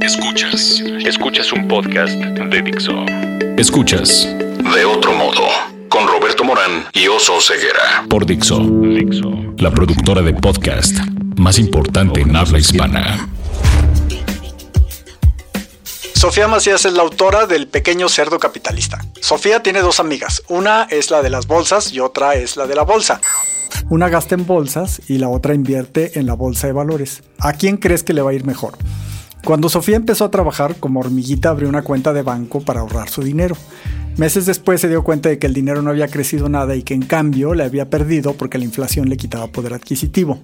Escuchas. Escuchas un podcast de Dixo. Escuchas De otro modo. Con Roberto Morán y Oso Ceguera. por Dixo, Dixo. la productora de podcast más importante en habla hispana. Sofía Macías es la autora del Pequeño Cerdo Capitalista. Sofía tiene dos amigas. Una es la de las bolsas y otra es la de la bolsa. Una gasta en bolsas y la otra invierte en la bolsa de valores. ¿A quién crees que le va a ir mejor? Cuando Sofía empezó a trabajar como hormiguita abrió una cuenta de banco para ahorrar su dinero. Meses después se dio cuenta de que el dinero no había crecido nada y que en cambio le había perdido porque la inflación le quitaba poder adquisitivo.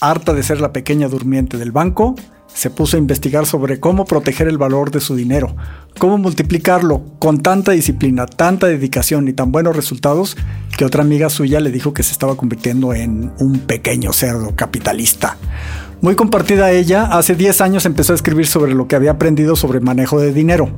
Harta de ser la pequeña durmiente del banco, se puso a investigar sobre cómo proteger el valor de su dinero, cómo multiplicarlo con tanta disciplina, tanta dedicación y tan buenos resultados que otra amiga suya le dijo que se estaba convirtiendo en un pequeño cerdo capitalista. Muy compartida ella, hace 10 años empezó a escribir sobre lo que había aprendido sobre manejo de dinero.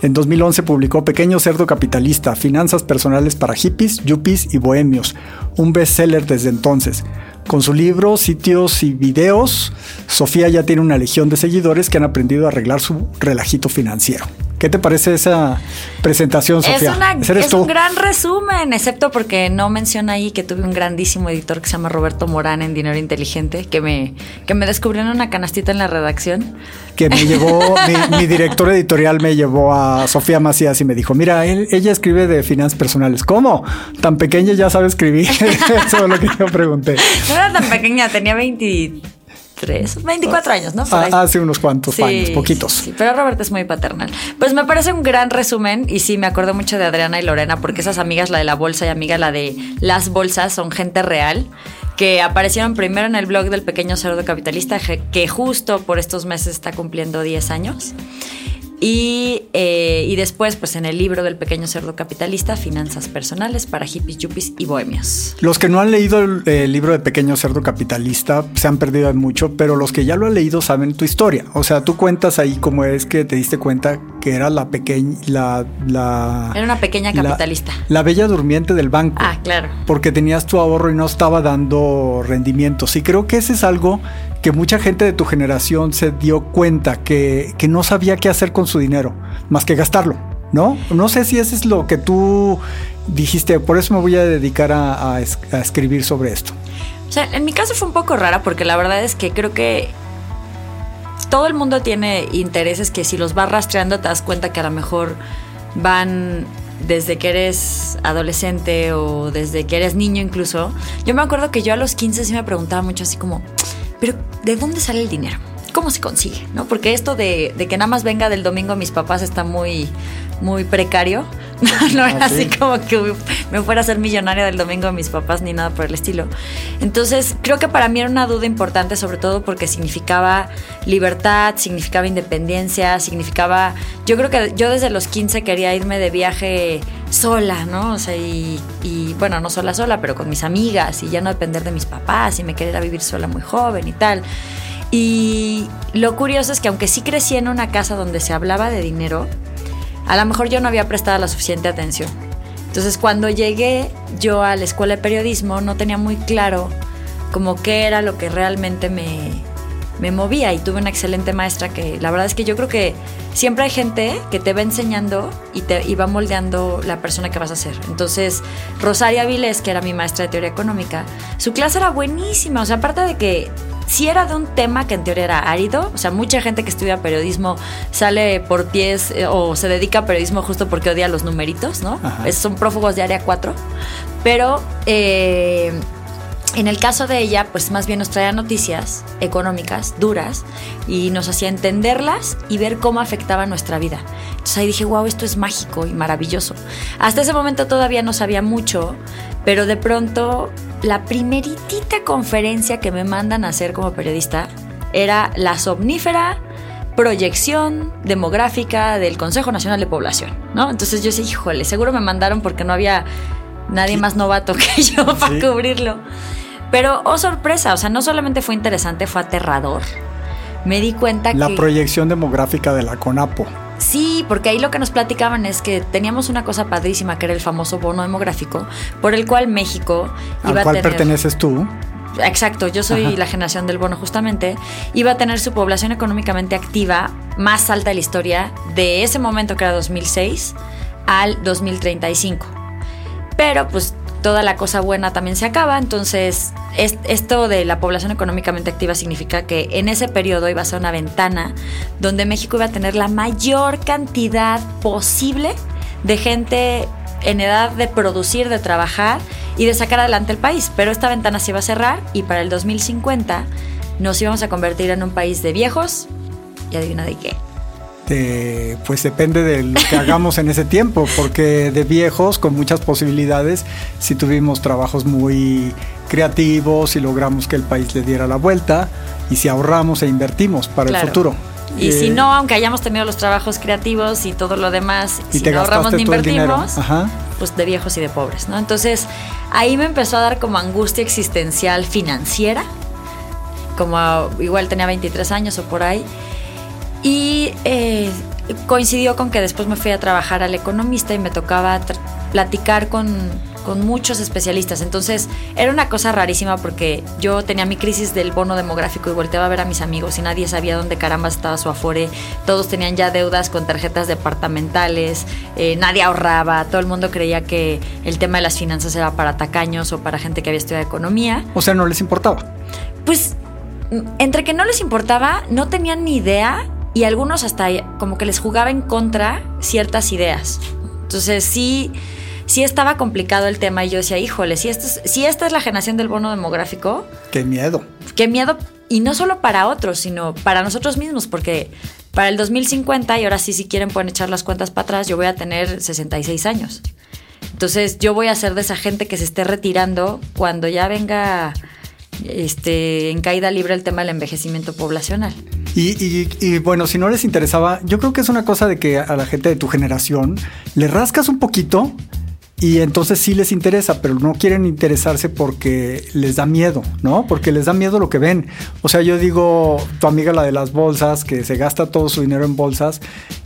En 2011 publicó Pequeño Cerdo Capitalista, Finanzas Personales para Hippies, Yuppies y Bohemios, un bestseller desde entonces. Con su libro, sitios y videos, Sofía ya tiene una legión de seguidores que han aprendido a arreglar su relajito financiero. ¿Qué te parece esa presentación, Sofía? Es, una- Ese eres es tú. un gran resumen, excepto porque no menciona ahí que tuve un grandísimo editor que se llama Roberto Morán en Dinero Inteligente, que me, que me descubrió en una canastita en la redacción. que me llevó, mi, mi director editorial me llevó a Sofía Macías y me dijo, mira, él- ella escribe de finanzas personales. ¿Cómo? Tan pequeña ya sabe escribir. Eso es lo que yo pregunté. No era tan pequeña, tenía 23, 24 años, ¿no? Ah, hace unos cuantos Sí, años, poquitos. sí, pero Roberto es muy paternal. Pues me parece un gran resumen y sí, me acuerdo mucho de Adriana y Lorena porque esas amigas, la de la bolsa y amiga la de las bolsas, son gente real que aparecieron primero en el blog del pequeño cerdo capitalista que justo por estos meses está cumpliendo 10 años. Y, eh, y después, pues en el libro del pequeño cerdo capitalista, Finanzas Personales para hippies, yuppies y bohemios. Los que no han leído el, el libro de Pequeño Cerdo Capitalista se han perdido mucho, pero los que ya lo han leído saben tu historia. O sea, tú cuentas ahí cómo es que te diste cuenta que era la pequeña, la, la... Era una pequeña la- capitalista. La, bella durmiente del banco. Ah, claro. porque tenías tu ahorro y no estaba dando rendimientos. Y creo que ese es algo que mucha gente de tu generación se dio cuenta que, que no sabía qué hacer con su dinero, más que gastarlo, ¿no? No sé si eso es lo que tú dijiste, por eso me voy a dedicar a, a a escribir sobre esto. O sea, en mi caso fue un poco rara porque la verdad es que creo que todo el mundo tiene intereses que si los vas rastreando te das cuenta que a lo mejor van desde que eres adolescente o desde que eres niño incluso. Yo me acuerdo que yo a los 15 sí me preguntaba mucho así como, pero ¿de dónde sale el dinero? ¿Cómo se consigue? ¿No? Porque esto de, de que nada más venga del domingo a mis papás está muy, muy precario. no era Ah, sí. así como que me fuera a ser millonaria del domingo a mis papás ni nada por el estilo. Entonces, creo que para mí era una duda importante, sobre todo porque significaba libertad, significaba independencia, significaba. Yo creo que yo desde los 15 quería irme de viaje sola, ¿no? O sea, y, y, bueno, no sola, sola, pero con mis amigas y ya no depender de mis papás y me quería ir a vivir sola muy joven y tal. Y lo curioso es que aunque sí crecí en una casa donde se hablaba de dinero, a lo mejor yo no había prestado la suficiente atención. Entonces cuando llegué yo a la escuela de periodismo no tenía muy claro como qué era lo que realmente me, me movía y tuve una excelente maestra que la verdad es que yo creo que siempre hay gente que te va enseñando y te y va moldeando la persona que vas a ser. Entonces Rosaria Vilés, que era mi maestra de teoría económica, su clase era buenísima, o sea, aparte de que si era de un tema que en teoría era árido, o sea, mucha gente que estudia periodismo sale por pies eh, o se dedica a periodismo justo porque odia los numeritos, ¿no? Ajá. Es- son prófugos de área 4. Pero eh, en el caso de ella, pues más bien nos traía noticias económicas duras y nos hacía entenderlas y ver cómo afectaba nuestra vida. Entonces ahí dije, wow, esto es mágico y maravilloso. Hasta ese momento todavía no sabía mucho, pero de pronto la primeritita conferencia que me mandan a hacer como periodista era la somnífera proyección demográfica del Consejo Nacional de Población, ¿no? Entonces yo decía, híjole, seguro me mandaron porque no había nadie más novato que yo para Sí. cubrirlo. Pero, oh sorpresa, o sea, no solamente fue interesante, fue aterrador. Me di cuenta La que... proyección demográfica de la CONAPO. Sí, porque ahí lo que nos platicaban es que teníamos una cosa padrísima que era el famoso bono demográfico, por el cual México ¿Al iba a cual tener... perteneces tú? exacto, yo soy Ajá. la generación del bono justamente, iba a tener su población económicamente activa más alta de la historia de ese momento que era 2006 al 2035. Pero pues toda la cosa buena también se acaba, entonces es- esto de la población económicamente activa significa que en ese periodo iba a ser una ventana donde México iba a tener la mayor cantidad posible de gente en edad de producir, de trabajar y de sacar adelante el país. Pero esta ventana se iba a cerrar y para el 2050 nos íbamos a convertir en un país de viejos y adivina de qué. De- pues depende de lo que hagamos en ese tiempo, porque de viejos con muchas posibilidades, si tuvimos trabajos muy creativos y logramos que el país le diera la vuelta y si ahorramos e invertimos para Claro. el futuro. Y Eh, si no, aunque hayamos tenido los trabajos creativos y todo lo demás, y si te no ahorramos ni invertimos, Ajá. pues de viejos y de pobres, ¿no? Entonces ahí me empezó a dar como angustia existencial financiera, como igual tenía 23 años o por ahí, y eh, coincidió con que después me fui a trabajar al economista y me tocaba platicar con, con muchos especialistas. Entonces era una cosa rarísima porque yo tenía mi crisis del bono demográfico y volteaba a ver a mis amigos y nadie sabía dónde caramba estaba su afore. Todos tenían ya deudas con tarjetas departamentales, eh, nadie ahorraba, todo el mundo creía que el tema de las finanzas era para tacaños o para gente que había estudiado economía. O sea, no les importaba. Pues entre que no les importaba, no tenían ni idea y algunos hasta como que les jugaba en contra ciertas ideas. Entonces sí, sí estaba complicado el tema y yo decía, híjole, si, esto es- si esta es la generación del bono demográfico, Qué miedo. qué miedo, y no solo para otros, sino para nosotros mismos, porque para el 2050, y ahora sí, si quieren pueden echar las cuentas para atrás, yo voy a tener 66 años. Entonces yo voy a ser de esa gente que se esté retirando cuando ya venga este, en caída libre el tema del envejecimiento poblacional. Y, y- y, bueno, si no les interesaba, yo creo que es una cosa de que a la gente de tu generación le rascas un poquito y entonces sí les interesa, pero no quieren interesarse porque les da miedo, ¿no? Porque les da miedo lo que ven. O sea, yo digo, tu amiga la de las bolsas, que se gasta todo su dinero en bolsas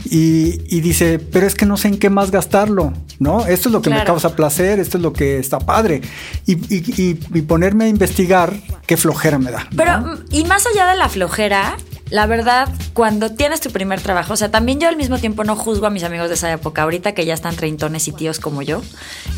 y, y dice, pero es que no sé en qué más gastarlo, ¿no? Esto es lo que me causa placer, esto es lo que está padre. Y, y- y- ponerme a investigar, qué flojera me da. Pero, mm, y más allá de la flojera, la verdad, cuando tienes tu primer trabajo, o sea, también yo al mismo tiempo no juzgo a mis amigos de esa época, ahorita que ya están treintones y tíos como yo,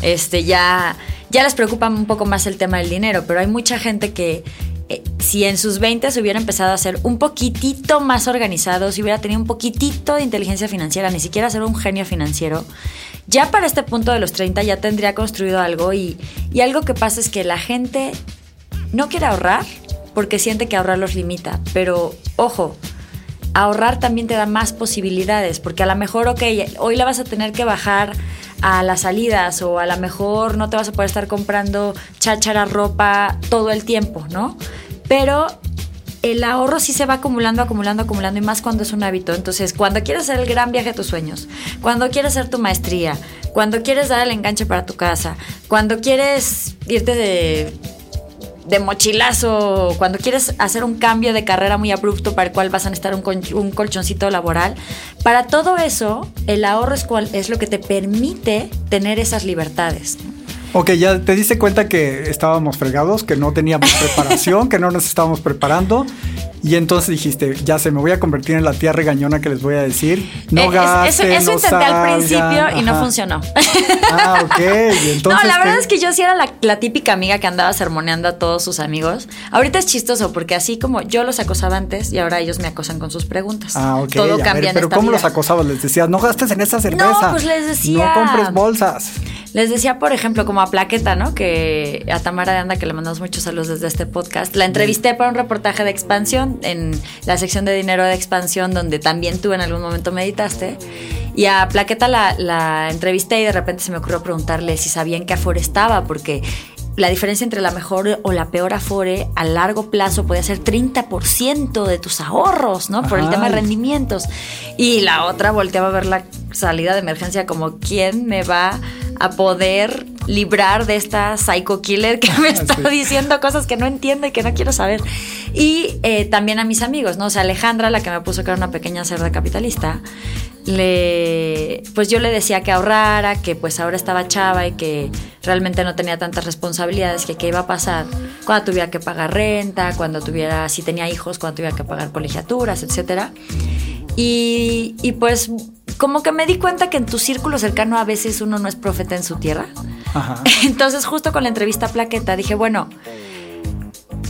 este, ya, ya les preocupa un poco más el tema del dinero, pero hay mucha gente que eh, si en sus 20 se hubiera empezado a ser un poquitito más organizado, si hubiera tenido un poquitito de inteligencia financiera, ni siquiera ser un genio financiero, ya para este punto de los 30 ya tendría construido algo y, y algo que pasa es que la gente no quiere ahorrar porque siente que ahorrar los limita, pero ojo, ahorrar también te da más posibilidades, porque a lo mejor, ok, hoy la vas a tener que bajar a las salidas o a lo mejor no te vas a poder estar comprando cháchara ropa todo el tiempo, ¿no? Pero el ahorro sí se va acumulando, acumulando, acumulando y más cuando es un hábito. Entonces, cuando quieres hacer el gran viaje de tus sueños, cuando quieres hacer tu maestría, cuando quieres dar el enganche para tu casa, cuando quieres irte de de mochilazo, cuando quieres hacer un cambio de carrera muy abrupto para el cual vas a necesitar un, con- un colchoncito laboral, para todo eso el ahorro es, cual- es lo que te permite tener esas libertades. Ok, ya te diste cuenta que estábamos fregados, que no teníamos preparación, que no nos estábamos preparando. Y entonces dijiste, ya se me voy a convertir en la tía regañona que les voy a decir. No Eh, gasten, eso, eso no intenté al salgan". principio y no funcionó. Ah, ok. Y entonces, no, la verdad ¿qué? es que yo sí era la, la típica amiga que andaba sermoneando a todos sus amigos. Ahorita es chistoso porque así como yo los acosaba antes y ahora ellos me acosan con sus preguntas. Ah, ok. Todo ver, cambia en pero esta ¿cómo vida. los acosabas? Les decías, no gastes en esa cerveza. pues les decía- No compres bolsas. Les decía, por ejemplo, como a Plaqueta, ¿no? Que a Tamara de Anda, que le mandamos muchos saludos desde este podcast, la entrevisté para un reportaje de expansión en la sección de dinero de expansión, donde también tú en algún momento meditaste. Y a Plaqueta la, la entrevisté y de repente se me ocurrió preguntarle si sabía en qué afore estaba, porque la diferencia entre la mejor o la peor afore a largo plazo puede ser 30% de tus ahorros, ¿no? Por el tema de rendimientos. Y la otra volteaba a ver la salida de emergencia como quién me va a poder librar de esta psycho killer que me está Sí. diciendo cosas que no entiendo y que no quiero saber. Y eh, también a mis amigos, ¿no? O sea, Alejandra, la que me puso que era una pequeña cerda capitalista, le, pues yo le decía que ahorrara, que pues ahora estaba chava y que realmente no tenía tantas responsabilidades que qué iba a pasar cuando tuviera que pagar renta, cuando tuviera, si tenía hijos, cuando tuviera que pagar colegiaturas, etcétera. Y, y pues como que me di cuenta que en tu círculo cercano a veces uno no es profeta en su tierra. Ajá. Entonces justo con la entrevista a Plaqueta dije, bueno,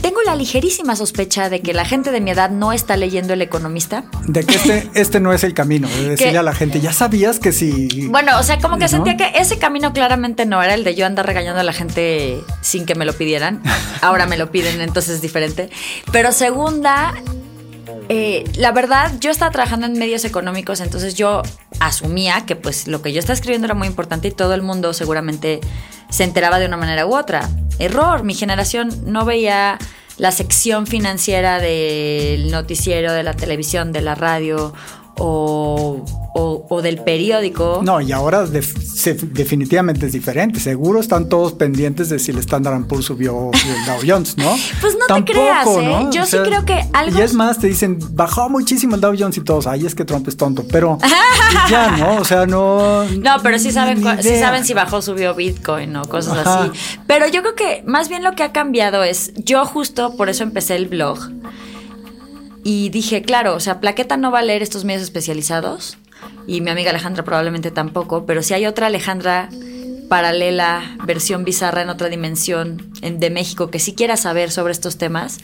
tengo la ligerísima sospecha de que la gente de mi edad no está leyendo El Economista. De que este, este no es el camino, de decirle Que- a la gente, ya sabías que si... Bueno, o sea, como que ¿No? sentía que ese camino claramente no era el de yo andar regañando a la gente sin que me lo pidieran. Ahora me lo piden, entonces es diferente. Pero segunda, eh, la verdad, yo estaba trabajando en medios económicos, entonces yo asumía que pues lo que yo estaba escribiendo era muy importante y todo el mundo seguramente se enteraba de una manera u otra. Error, mi generación no veía la sección financiera del noticiero, de la televisión, de la radio o, o- o del periódico. No, y ahora se- definitivamente es diferente. Seguro están todos pendientes de si el Standard Poor's subió o el Dow Jones, ¿no? Pues no te creas, ¿eh? Yo sí creo que algo- Y es más, te dicen, bajó muchísimo el Dow Jones y todos, ay, es que Trump es tonto. Pero ya, ¿no? O sea, no... No, pero sí saben, sí saben si bajó, subió Bitcoin o cosas Ajá. así. Pero yo creo que más bien lo que ha cambiado es, yo justo por eso empecé el blog y dije, claro, o sea, Plaqueta no va a leer estos medios especializados y mi amiga Alejandra probablemente tampoco, pero si hay otra Alejandra paralela, versión bizarra en otra dimensión en- de México que sí quiera saber sobre estos temas,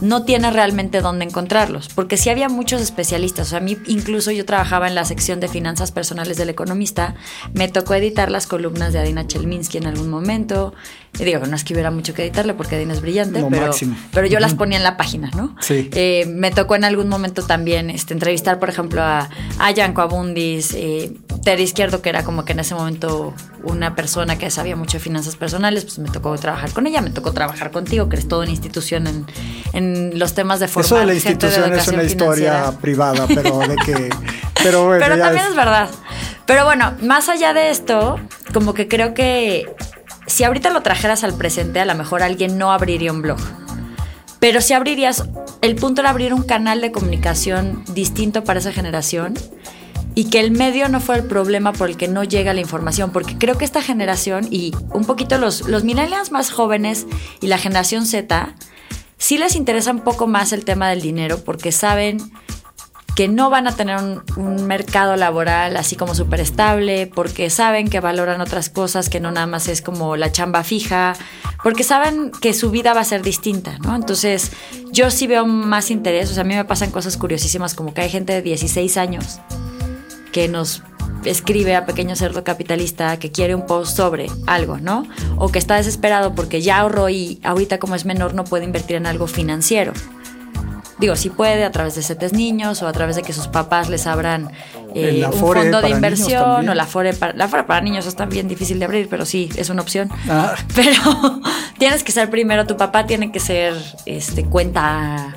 no tiene realmente dónde encontrarlos, porque sí había muchos especialistas, o sea, a mí incluso yo trabajaba en la sección de finanzas personales del economista, me tocó editar las columnas de Adina Chelminsky en algún momento, y digo, no es que hubiera mucho que editarle porque Adina es brillante, Lo pero, máximo. pero yo las ponía en la página, ¿no? Sí. Eh, me tocó en algún momento también este, entrevistar, por ejemplo, a, a Yanko Abundis, eh, Tere Izquierdo, que era como que en ese momento una persona que sabía mucho de finanzas personales, pues me tocó trabajar con ella, me tocó trabajar contigo, que eres toda una institución en, en los temas de formar Eso de la institución es una historia financiera. privada, pero de que... Pero bueno, Pero ya también ves. es verdad. Pero bueno, más allá de esto, como que creo que si ahorita lo trajeras al presente, a lo mejor alguien no abriría un blog. Pero si abrirías, el punto era abrir un canal de comunicación distinto para esa generación y que el medio no fuera el problema por el que no llega la información, porque creo que esta generación y un poquito los, los millennials más jóvenes y la generación Z, sí les interesa un poco más el tema del dinero porque saben que no van a tener un, un mercado laboral así como súper estable, porque saben que valoran otras cosas, que no nada más es como la chamba fija, porque saben que su vida va a ser distinta, ¿no? Entonces, yo sí veo más interés, o sea, a mí me pasan cosas curiosísimas, como que hay gente de 16 años que nos escribe a Pequeño Cerdo Capitalista que quiere un post sobre algo, ¿no? O que está desesperado porque ya ahorró y ahorita como es menor no puede invertir en algo financiero. Digo, sí puede a través de CETES niños o a través de que sus papás les abran eh, un fondo de inversión también. o la Afore para, la Afore para niños está bien difícil de abrir, pero sí, es una opción. Ah. Pero tienes que ser primero, tu papá tiene que ser este, cuenta,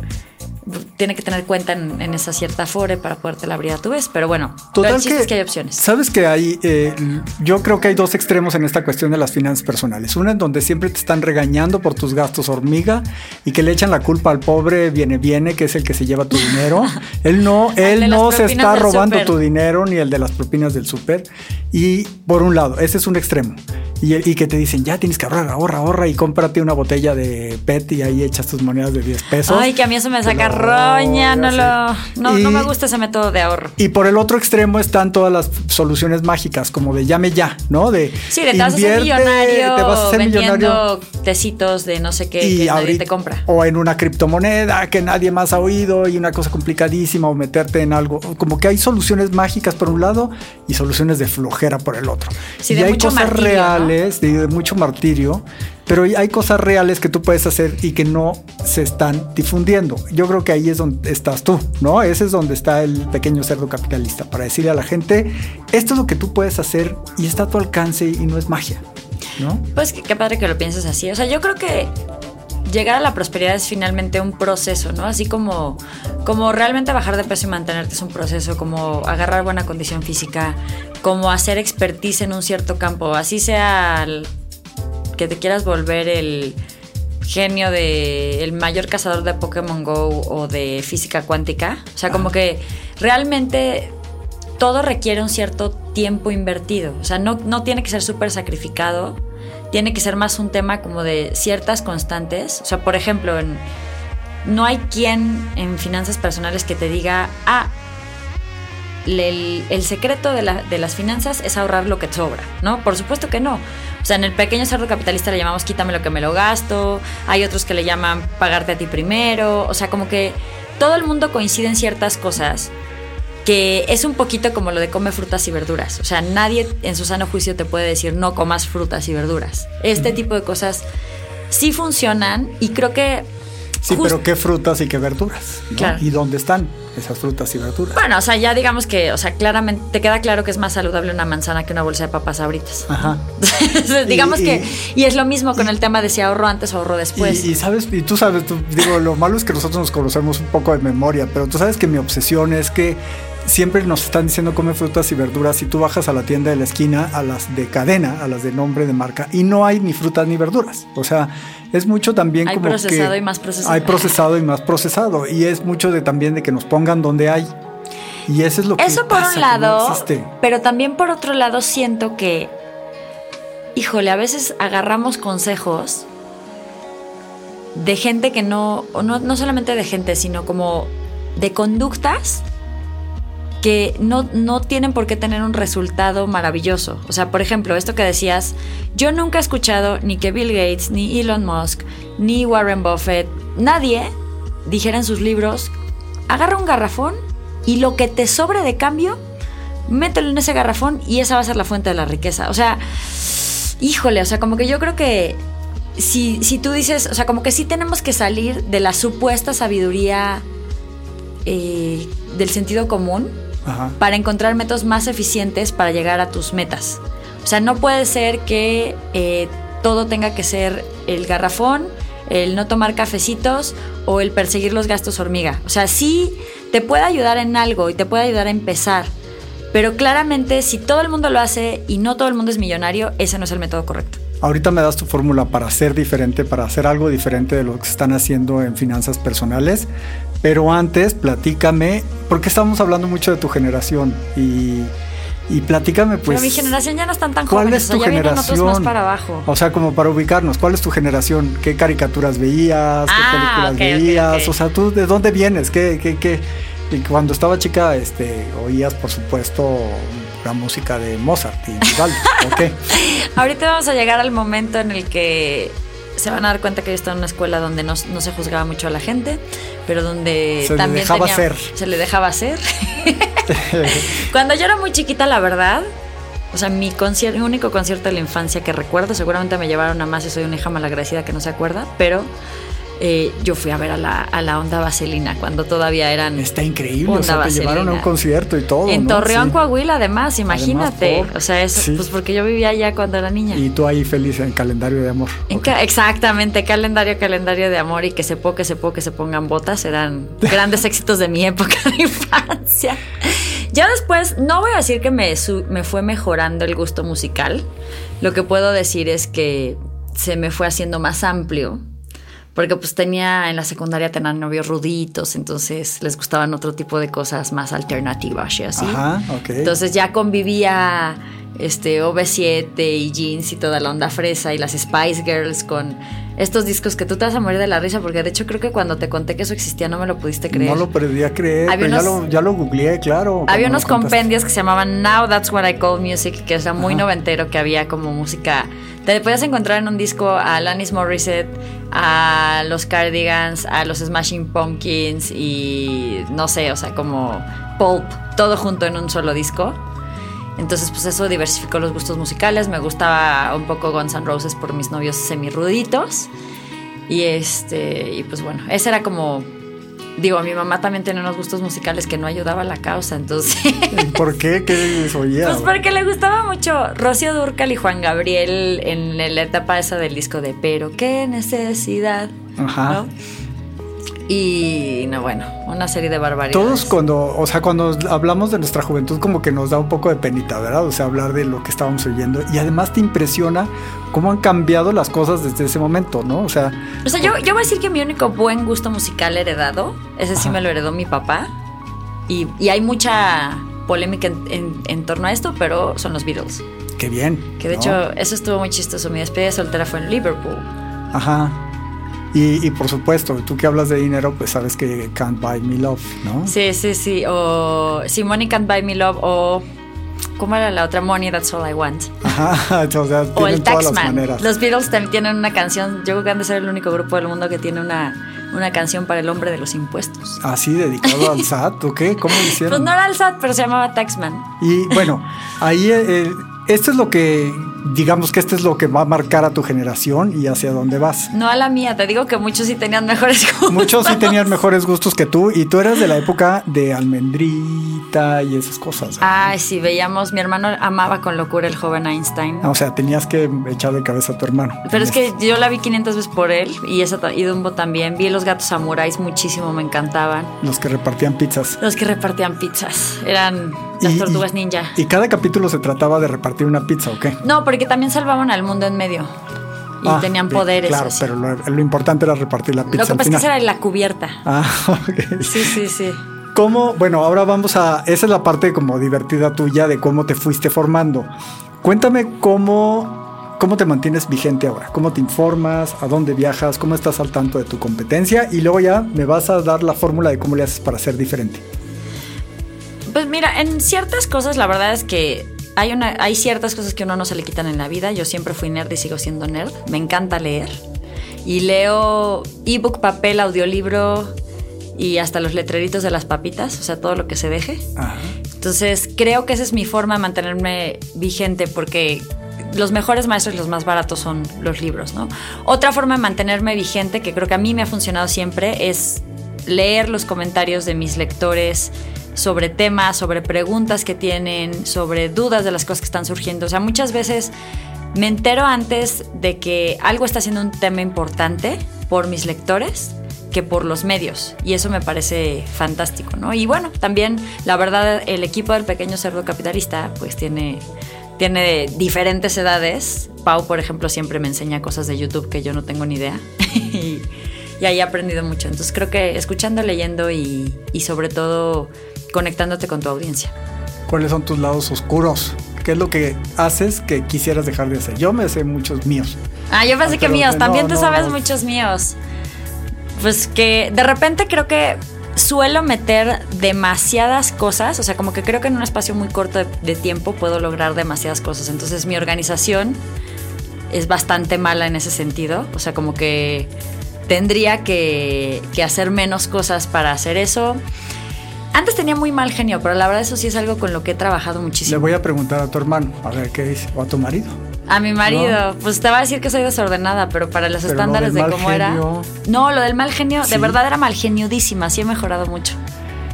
tiene que tener cuenta en, en esa cierta Afore para podértela abrir a tu vez. Pero bueno, Total es que hay opciones. Sabes que hay, eh, yo creo que hay dos extremos en esta cuestión de las finanzas personales. Una en donde siempre te están regañando por tus gastos hormiga y que le echan la culpa al pobre viene viene que es el que se lleva tu dinero. él no, él no se está robando tu dinero ni el de las propinas del súper. Y por un lado, ese es un extremo. Y, y que te dicen, ya tienes que ahorrar, ahorra, ahorra y cómprate una botella de PET y ahí echas tus monedas de 10 pesos. Ay, que a mí eso me saca roña, no lo, no, no me gusta ese método de ahorro. y por el otro extremo están todas las soluciones mágicas, como de llame ya, ¿no? De Sí, de te vas a invierte, millonario te vas a hacer millonario tecitos de no sé qué que y nadie ahorita- te compra. o en una criptomoneda que nadie más ha oído y una cosa complicadísima o meterte en algo, como que hay soluciones mágicas por un lado y soluciones de flojera por el otro. Sí, y de hay mucho cosas martirio, reales, de, mucho martirio, pero hay cosas reales que tú puedes hacer y que no se están difundiendo. Yo creo que ahí es donde estás tú, ¿no? Ese es donde está el pequeño cerdo capitalista, para decirle a la gente, esto es lo que tú puedes hacer y está a tu alcance y no es magia, ¿no? Pues qué padre que lo pienses así. O sea, yo creo que llegar a la prosperidad es finalmente un proceso, ¿no? Así como, como realmente bajar de peso y mantenerte es un proceso, como agarrar buena condición física, como hacer expertise en un cierto campo, así sea el- que te quieras volver el genio de el mayor cazador de Pokémon Go o de física cuántica. O sea, como que realmente todo requiere un cierto tiempo invertido. O sea, no, no tiene que ser súper sacrificado. Tiene que ser más un tema como de ciertas constantes. O sea, por ejemplo, no hay quien en finanzas personales que te diga, ah, el, secreto de, de las finanzas es ahorrar lo que te sobra, ¿no? Por supuesto que no. O sea, en el pequeño cerdo capitalista le llamamos quítame lo que me lo gasto, hay otros que le llaman pagarte a ti primero, o sea, como que todo el mundo coincide en ciertas cosas que es un poquito como lo de come frutas y verduras. O sea, nadie en su sano juicio te puede decir no comas frutas y verduras. Este tipo de cosas sí funcionan y creo que... Sí, pero ¿qué frutas y qué verduras? ¿no? Claro. ¿Y dónde están esas frutas y verduras? Bueno, o sea, ya digamos que, o sea, claramente te queda claro que es más saludable una manzana que una bolsa de papas abritas. Ajá. Entonces, digamos Y- que, y es lo mismo con el tema de si ahorro antes o ahorro después. Y, y sabes, y tú sabes, tú- digo, lo malo es que nosotros nos conocemos un poco de memoria, pero tú sabes que mi obsesión es que siempre nos están diciendo come frutas y verduras y tú bajas a la tienda de la esquina, a las de cadena, a las de nombre de marca, y no hay ni frutas ni verduras. O sea, es mucho también Hay como procesado que y más procesado. Hay procesado y más procesado. Y es mucho de también de que nos pongan donde hay. Y eso es lo que Eso por pasa, un no lado, pero también por otro lado siento que, híjole, a veces agarramos consejos de gente que no, o no, no solamente de gente, sino como de conductas que no, no tienen por qué tener un resultado maravilloso. O sea, por ejemplo, esto que decías, yo nunca he escuchado ni que Bill Gates, ni Elon Musk, ni Warren Buffett, nadie dijera en sus libros, agarra un garrafón y lo que te sobre de cambio, mételo en ese garrafón y esa va a ser la fuente de la riqueza. O sea, híjole, o sea, como que yo creo que si, si tú dices, o sea, como que sí tenemos que salir de la supuesta sabiduría eh, del sentido común Ajá. para encontrar métodos más eficientes para llegar a tus metas. O sea, no puede ser que eh, todo tenga que ser el garrafón, el no tomar cafecitos o el perseguir los gastos hormiga. O sea, sí te puede ayudar en algo y te puede ayudar a empezar. Pero claramente, si todo el mundo lo hace y no todo el mundo es millonario, ese no es el método correcto. Ahorita me das tu fórmula para ser diferente, para hacer algo diferente de lo que se están haciendo en finanzas personales. Pero antes, platícame, porque estamos hablando mucho de tu generación y, y platícame pues... Pero mi generación ya no están tan ¿Cuál jóvenes, es o sea, tu ya vienen otros generación? más para abajo. O sea, como para ubicarnos, ¿cuál es tu generación? ¿Qué caricaturas veías? ¿Qué Ah, películas ok, ok, veías? ok. O sea, ¿tú de dónde vienes? ¿Qué, qué, qué? Y cuando estaba chica, este, oías, por supuesto, la música de Mozart y Vivaldi, ¿o qué? Ahorita vamos a llegar al momento en el que se van a dar cuenta que yo estaba en una escuela donde no, no se juzgaba mucho a la gente, pero donde Se le también dejaba tenía- ser. Se le dejaba hacer. Cuando yo era muy chiquita, la verdad, o sea, mi, mi único concierto de la infancia que recuerdo, seguramente me llevaron a más y soy una hija malagradecida que no se acuerda, pero eh, yo fui a ver a la, a la Onda Vaselina cuando todavía eran... Está increíble, o sea, te llevaron a un concierto y todo. En ¿no? Torreón, Sí. Coahuila, además, imagínate. por- o sea, eso, sí. pues porque yo vivía allá cuando era niña. Y tú ahí feliz en calendario de amor. En Ok. ca- exactamente, calendario, calendario de amor y que se po, que se po, que se pongan botas eran grandes éxitos de mi época de infancia. Ya después, no voy a decir que me, su- me fue mejorando el gusto musical. Lo que puedo decir es que se me fue haciendo más amplio. Porque pues tenía en la secundaria tenían novios ruditos, entonces les gustaban otro tipo de cosas más alternativas y así. Ajá, ok. Entonces ya convivía este OV7 y jeans y toda la onda fresa y las Spice Girls con estos discos que tú te vas a morir de la risa porque de hecho creo que cuando te conté que eso existía no me lo pudiste creer. No lo podía creer, Había pero ya, lo, ya lo googleé, claro. Había unos compendios que se llamaban Now That's What I Call Music, que era muy Ajá. noventero, que había como música. Te podías encontrar en un disco a Alanis Morissette, a los Cardigans, a los Smashing Pumpkins y no sé, o sea, como Pulp, todo junto en un solo disco. Entonces, pues eso diversificó los gustos musicales. Me gustaba un poco Guns N' Roses por mis novios semiruditos. Y este, y pues bueno, ese era como. Digo, mi mamá también tenía unos gustos musicales que no ayudaba a la causa, entonces. ¿Por qué? ¿Qué oía? Pues porque le gustaba mucho Rocío Durcal y Juan Gabriel en la etapa esa del disco de Pero qué necesidad. Ajá. ¿no? Y no, bueno, una serie de barbaridades. Todos cuando, o sea, cuando hablamos de nuestra juventud como que nos da un poco de penita, ¿verdad? O sea, hablar de lo que estábamos oyendo y además te impresiona cómo han cambiado las cosas desde ese momento, ¿no? O sea, O sea, yo, yo voy a decir que mi único buen gusto musical heredado, ese sí Ajá. me lo heredó mi papá. Y, y hay mucha polémica en, en- en torno a esto, pero son los Beatles. Qué bien. Que de ¿no? hecho, eso estuvo muy chistoso. Mi despedida soltera fue en Liverpool. Ajá. Y, y por supuesto, tú que hablas de dinero, pues sabes que Can't Buy Me Love, ¿no? Sí, sí, sí. O si Money Can't Buy Me Love. O. ¿Cómo era la otra? Money That's All I Want. Ajá, o sea, O el Taxman. Los Beatles también tienen una canción. Yo creo que han de ser el único grupo del mundo que tiene una, una canción para el hombre de los impuestos. Así dedicado al SAT, ¿o qué? ¿Cómo lo hicieron? Pues no era el SAT, pero se llamaba Taxman. Y bueno, ahí eh, esto es lo que, digamos que esto es lo que va a marcar a tu generación y hacia dónde vas. No a la mía. Te digo que muchos sí tenían mejores gustos. Muchos sí tenían mejores gustos que tú y tú eras de la época de almendrita y esas cosas. Ay, sí, veíamos. Mi hermano amaba con locura el joven Einstein. O sea, tenías que echarle cabeza a tu hermano. Pero es que yo la vi 500 veces por él y, esa, y Dumbo también. Vi los gatos samuráis muchísimo, me encantaban. Los que repartían pizzas. Los que repartían pizzas. Eran las Y- tortugas ninja. Y cada capítulo se trataba de repartir una pizza, ¿o qué? No, porque también salvaban al mundo en medio. Y Ah, tenían poderes. Claro, así. pero lo, lo importante era repartir la pizza Lo que pasa es que era la cubierta. Ah, ok. Sí, sí, sí. ¿Cómo? Bueno, ahora vamos a. Esa es la parte como divertida tuya de cómo te fuiste formando. Cuéntame cómo, cómo te mantienes vigente ahora, cómo te informas, a dónde viajas, cómo estás al tanto de tu competencia y luego ya me vas a dar la fórmula de cómo le haces para ser diferente. Pues mira, en ciertas cosas la verdad es que hay, una, hay ciertas cosas que uno no se le quitan en la vida. Yo siempre fui nerd y sigo siendo nerd. Me encanta leer. Y leo ebook, papel, audiolibro y hasta los letreritos de las papitas, o sea, todo lo que se deje. Ajá. Entonces creo que esa es mi forma de mantenerme vigente porque los mejores maestros y los más baratos son los libros, ¿no? Otra forma de mantenerme vigente que creo que a mí me ha funcionado siempre es leer los comentarios de mis lectores sobre temas, sobre preguntas que tienen, sobre dudas de las cosas que están surgiendo. O sea, muchas veces me entero antes de que algo está siendo un tema importante por mis lectores que por los medios. Y eso me parece fantástico, ¿no? Y bueno, también la verdad, el equipo del pequeño cerdo capitalista, pues tiene, tiene diferentes edades. Pau, por ejemplo, siempre me enseña cosas de YouTube que yo no tengo ni idea. y, ahí he aprendido mucho. Entonces creo que escuchando, leyendo y sobre todo conectándote con tu audiencia. ¿Cuáles son tus lados oscuros? ¿Qué es lo que haces que quisieras dejar de hacer? Yo me sé muchos míos. Ah, yo pensé Ah, que míos, no, también te no, sabes no. muchos míos. Pues que de repente creo que suelo meter demasiadas cosas, o sea, como que creo que en un espacio muy corto de, de tiempo puedo lograr demasiadas cosas. Entonces mi organización es bastante mala en ese sentido, o sea, como que tendría que, que hacer menos cosas para hacer eso. Antes tenía muy mal genio, pero la verdad eso sí es algo con lo que he trabajado Le muchísimo. voy a preguntar a tu hermano, a ver qué dice, o a tu marido. A mi marido, pues te va a decir que soy desordenada, pero para los Pero estándares de cómo genio- era. No, lo del mal genio, Sí. de verdad era mal geniudísima, sí he mejorado mucho.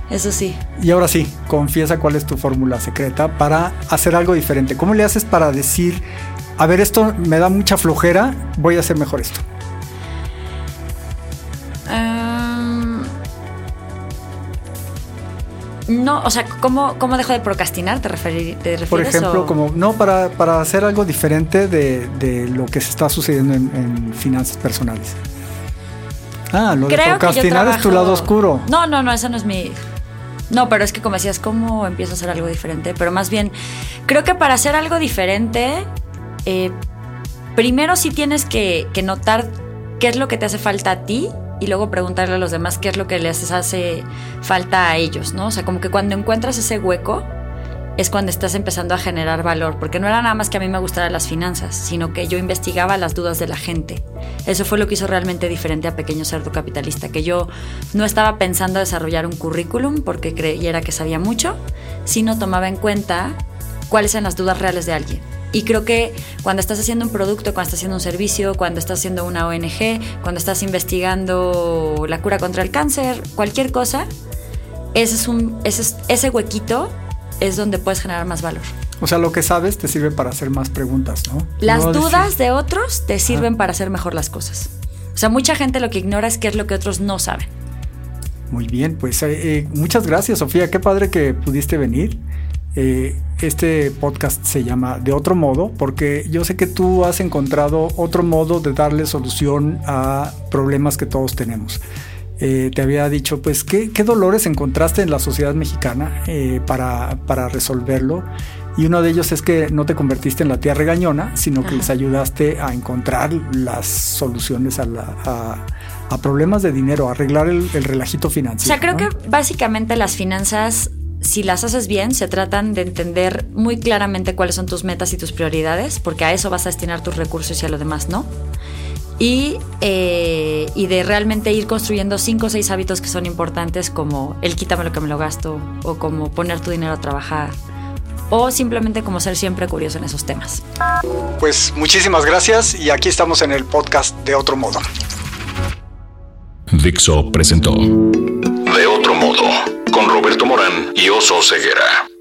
Eso sí. Y ahora sí, confiesa cuál es tu fórmula secreta para hacer algo diferente. ¿Cómo le haces para decir, a ver, esto me da mucha flojera, voy a hacer mejor esto? Ehm, no, o sea, ¿cómo, ¿cómo dejo de procrastinar? ¿Te, referir, te refieres? Por ejemplo, o- como, no, para, para hacer algo diferente de, de lo que se está sucediendo en, en finanzas personales. Ah, lo Creo procrastinar es tu lado oscuro. No, no, no, esa no es mi. No, pero es que como decías, ¿cómo empiezo a hacer algo diferente? Pero más bien, creo que para hacer algo diferente, eh, primero sí tienes que, que notar qué es lo que te hace falta a ti y luego preguntarle a los demás qué es lo que les hace falta a ellos, ¿no? O sea, como que cuando encuentras ese hueco es cuando estás empezando a generar valor, porque no era nada más que a mí me gustaran las finanzas, sino que yo investigaba las dudas de la gente. Eso fue lo que hizo realmente diferente a Pequeño Cerdo Capitalista, que yo no estaba pensando desarrollar un currículum porque creyera que sabía mucho, sino tomaba en cuenta cuáles eran las dudas reales de alguien. Y creo que cuando estás haciendo un producto, cuando estás haciendo un servicio, cuando estás haciendo una ONG, cuando estás investigando la cura contra el cáncer, cualquier cosa, ese, es un, ese, es- ese huequito es donde puedes generar más valor. O sea, lo que sabes te sirve para hacer más preguntas, ¿no? Las No decir- dudas de otros te sirven para hacer mejor las cosas. O sea, mucha gente lo que ignora es qué es lo que otros no saben. Muy bien, pues eh, eh, muchas gracias, Sofía. Qué padre que pudiste venir. Eh, este podcast se llama De otro modo, porque yo sé que tú has encontrado otro modo de darle solución a problemas que todos tenemos. Eh, te había dicho, pues, ¿qué, qué dolores encontraste en la sociedad mexicana eh, para, para resolverlo? Y uno de ellos es que no te convertiste en la tía regañona, sino que les ayudaste a encontrar las soluciones a, problemas de dinero, a arreglar el, relajito financiero. O sea, creo que básicamente las finanzas si las haces bien, se tratan de entender muy claramente cuáles son tus metas y tus prioridades, porque a eso vas a destinar tus recursos y a lo demás no. Y, eh, y de realmente ir construyendo cinco o seis hábitos que son importantes, como el quítame lo que me lo gasto, o como poner tu dinero a trabajar, o simplemente como ser siempre curioso en esos temas. Pues muchísimas gracias y aquí estamos en el podcast de otro modo. Dixo presentó De otro modo con Roberto Morán y Oso Ceguera.